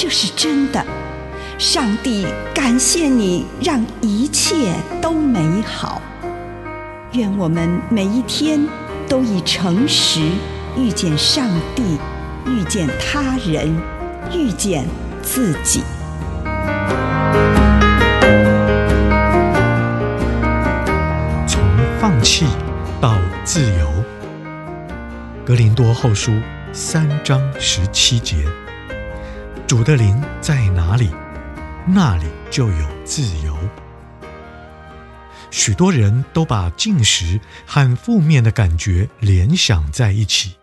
这是真的。上帝感谢你，让一切都美好。愿我们每一天都以诚实遇见上帝，遇见他人，遇见自己。从放弃到自由，格林多后书三章十七节：主的灵在哪里，那里就有自由。许多人都把进食和负面的感觉联想在一起，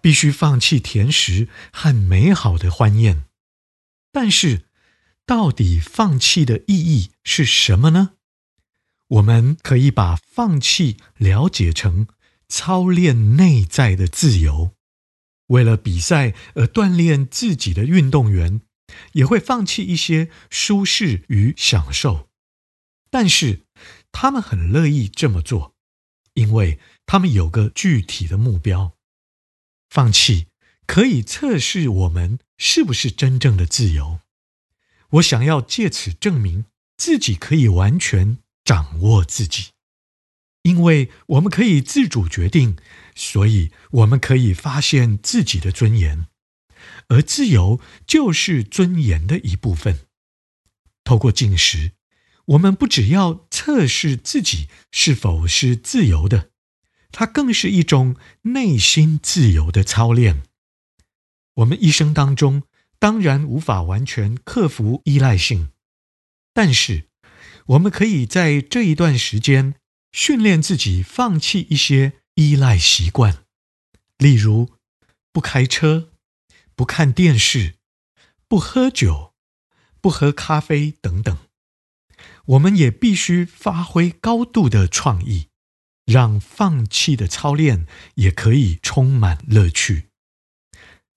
必须放弃甜食和美好的欢宴。但是，到底放弃的意义是什么呢？我们可以把放弃了解成操练内在的自由。为了比赛而锻炼自己的运动员，也会放弃一些舒适与享受，但是他们很乐意这么做，因为他们有个具体的目标。放弃可以测试我们是不是真正的自由。我想要借此证明自己可以完全。掌握自己，因为我们可以自主决定，所以我们可以发现自己的尊严，而自由就是尊严的一部分。透过进食，我们不只要测试自己是否是自由的，它更是一种内心自由的操练。我们一生当中当然无法完全克服依赖性，但是，我们可以在这一段时间训练自己放弃一些依赖习惯，例如不开车、不看电视、不喝酒、不喝咖啡等等。我们也必须发挥高度的创意，让放弃的操练也可以充满乐趣。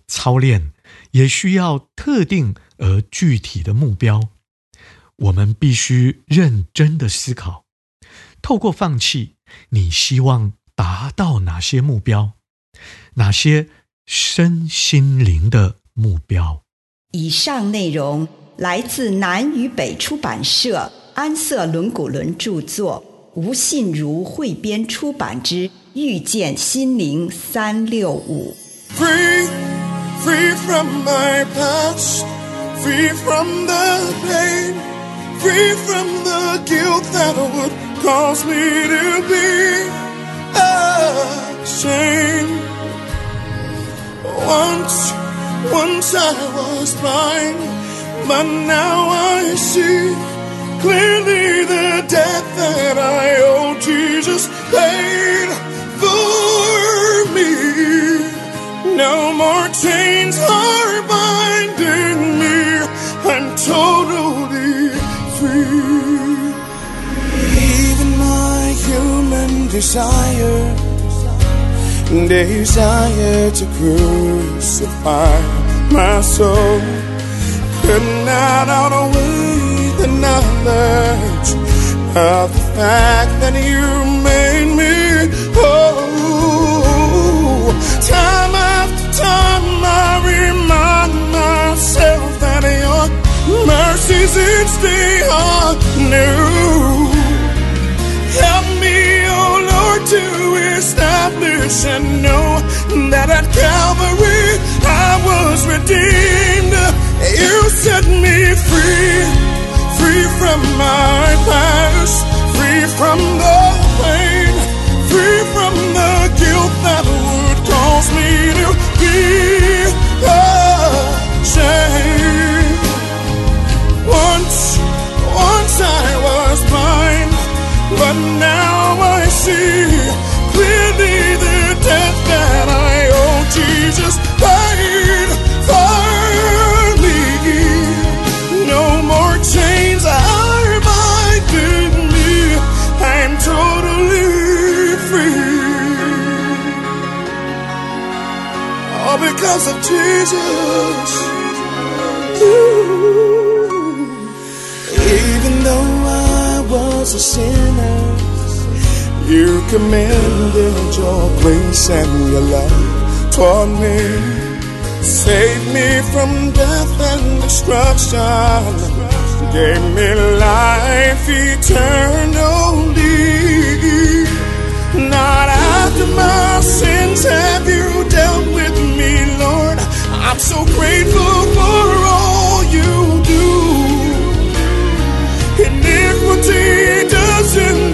操练也需要特定而具体的目标。我们必须认真的思考，透过放弃，你希望达到哪些目标？哪些身心灵的目标？以上内容来自南与北出版社安瑟伦古伦著作，吴信如汇编出版之《遇见心灵三六五》。Free, free from my past, free from the pain. Free from the guilt that would cause me to be ashamed. Once, once I was blind, but now I see clearly the debt that I owe. Jesus paid for me. No more chains are binding me. I'm totally desire, desire to crucify my soul, could not outweigh the knowledge of the fact that you made me whole. Time after time, I remind myself that your mercies each day are new. Establish and know that at Calvary I was redeemed. You set me free, free from my past, because of Jesus. Ooh. Even though I was a sinner, you commended your grace and your love toward me. Save me from death and destruction. Gave me life eternally. Not after my sins have you dealt with. I'm so grateful for all you do. Iniquity doesn't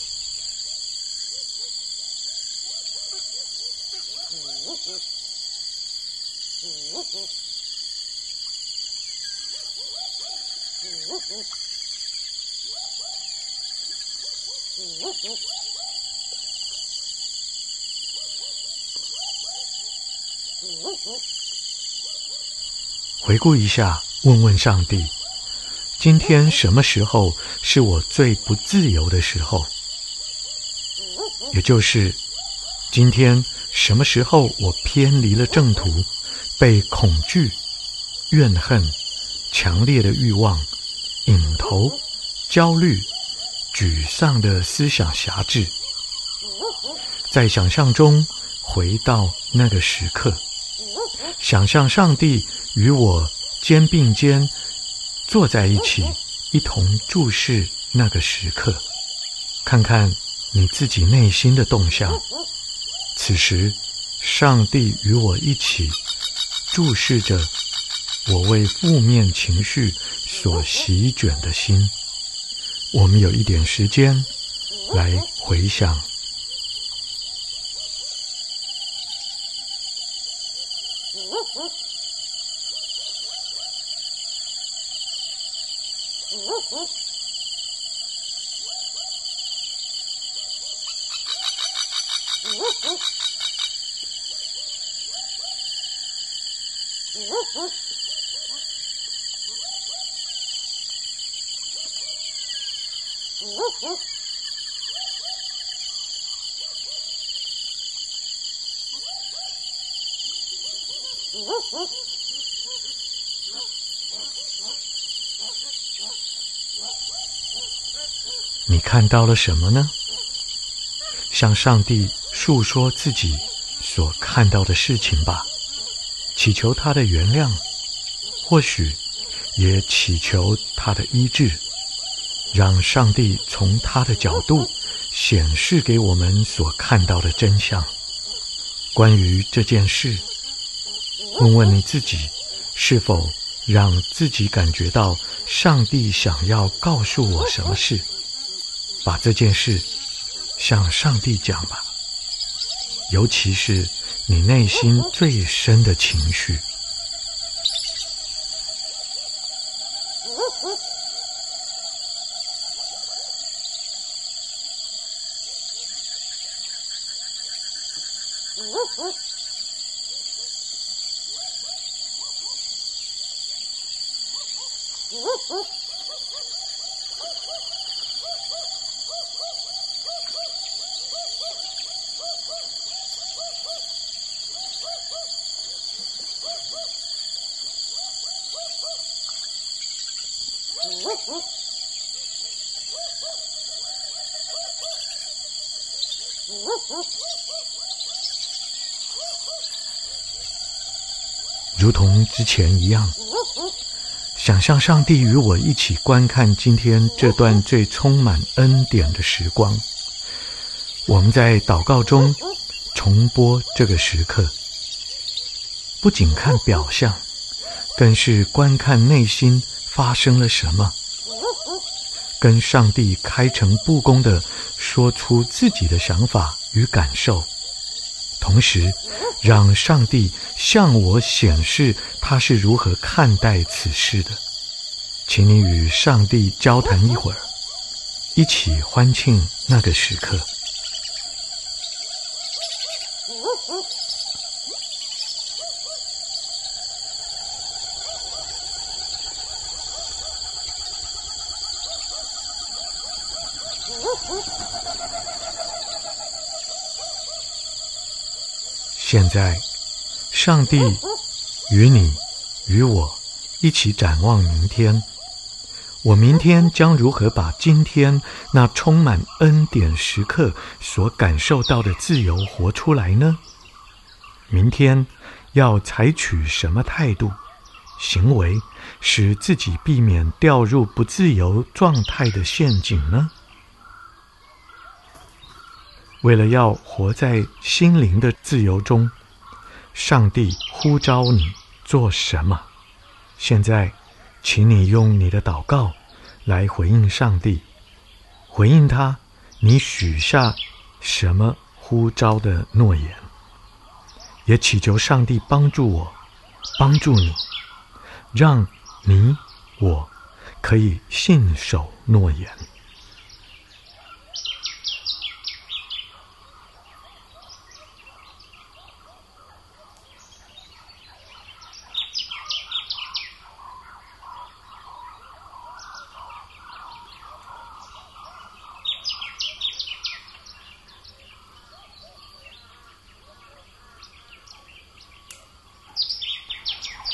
回顾一下，问问上帝：今天什么时候是我最不自由的时候？也就是今天什么时候我偏离了正途，被恐惧、怨恨、强烈的欲望、瘾头、焦虑、沮丧的思想辖制，在想象中回到那个时刻，想象上帝与我肩并肩坐在一起，一同注视那个时刻，看看你自己内心的动向。此时，上帝与我一起注视着我为负面情绪所席卷的心。我们有一点时间来回想。你看到了什么呢？向上帝诉说自己所看到的事情吧，祈求他的原谅，或许也祈求他的医治，让上帝从他的角度显示给我们所看到的真相。关于这件事，问问你自己，是否让自己感觉到上帝想要告诉我什么事？把这件事向上帝讲吧，尤其是你内心最深的情绪。如同之前一样，想象上帝与我一起观看今天这段最充满恩典的时光。我们在祷告中重播这个时刻，不仅看表象，更是观看内心发生了什么。跟上帝开诚布公地说出自己的想法与感受，同时让上帝向我显示他是如何看待此事的。请你与上帝交谈一会儿，一起欢庆那个时刻。现在，上帝与你与我一起展望明天。我明天将如何把今天那充满恩典时刻所感受到的自由活出来呢？明天要采取什么态度、行为，使自己避免掉入不自由状态的陷阱呢？为了要活在心灵的自由中，上帝呼召你做什么？现在，请你用你的祷告来回应上帝，回应他，你许下什么呼召的诺言？也祈求上帝帮助我，帮助你，让你我可以信守诺言。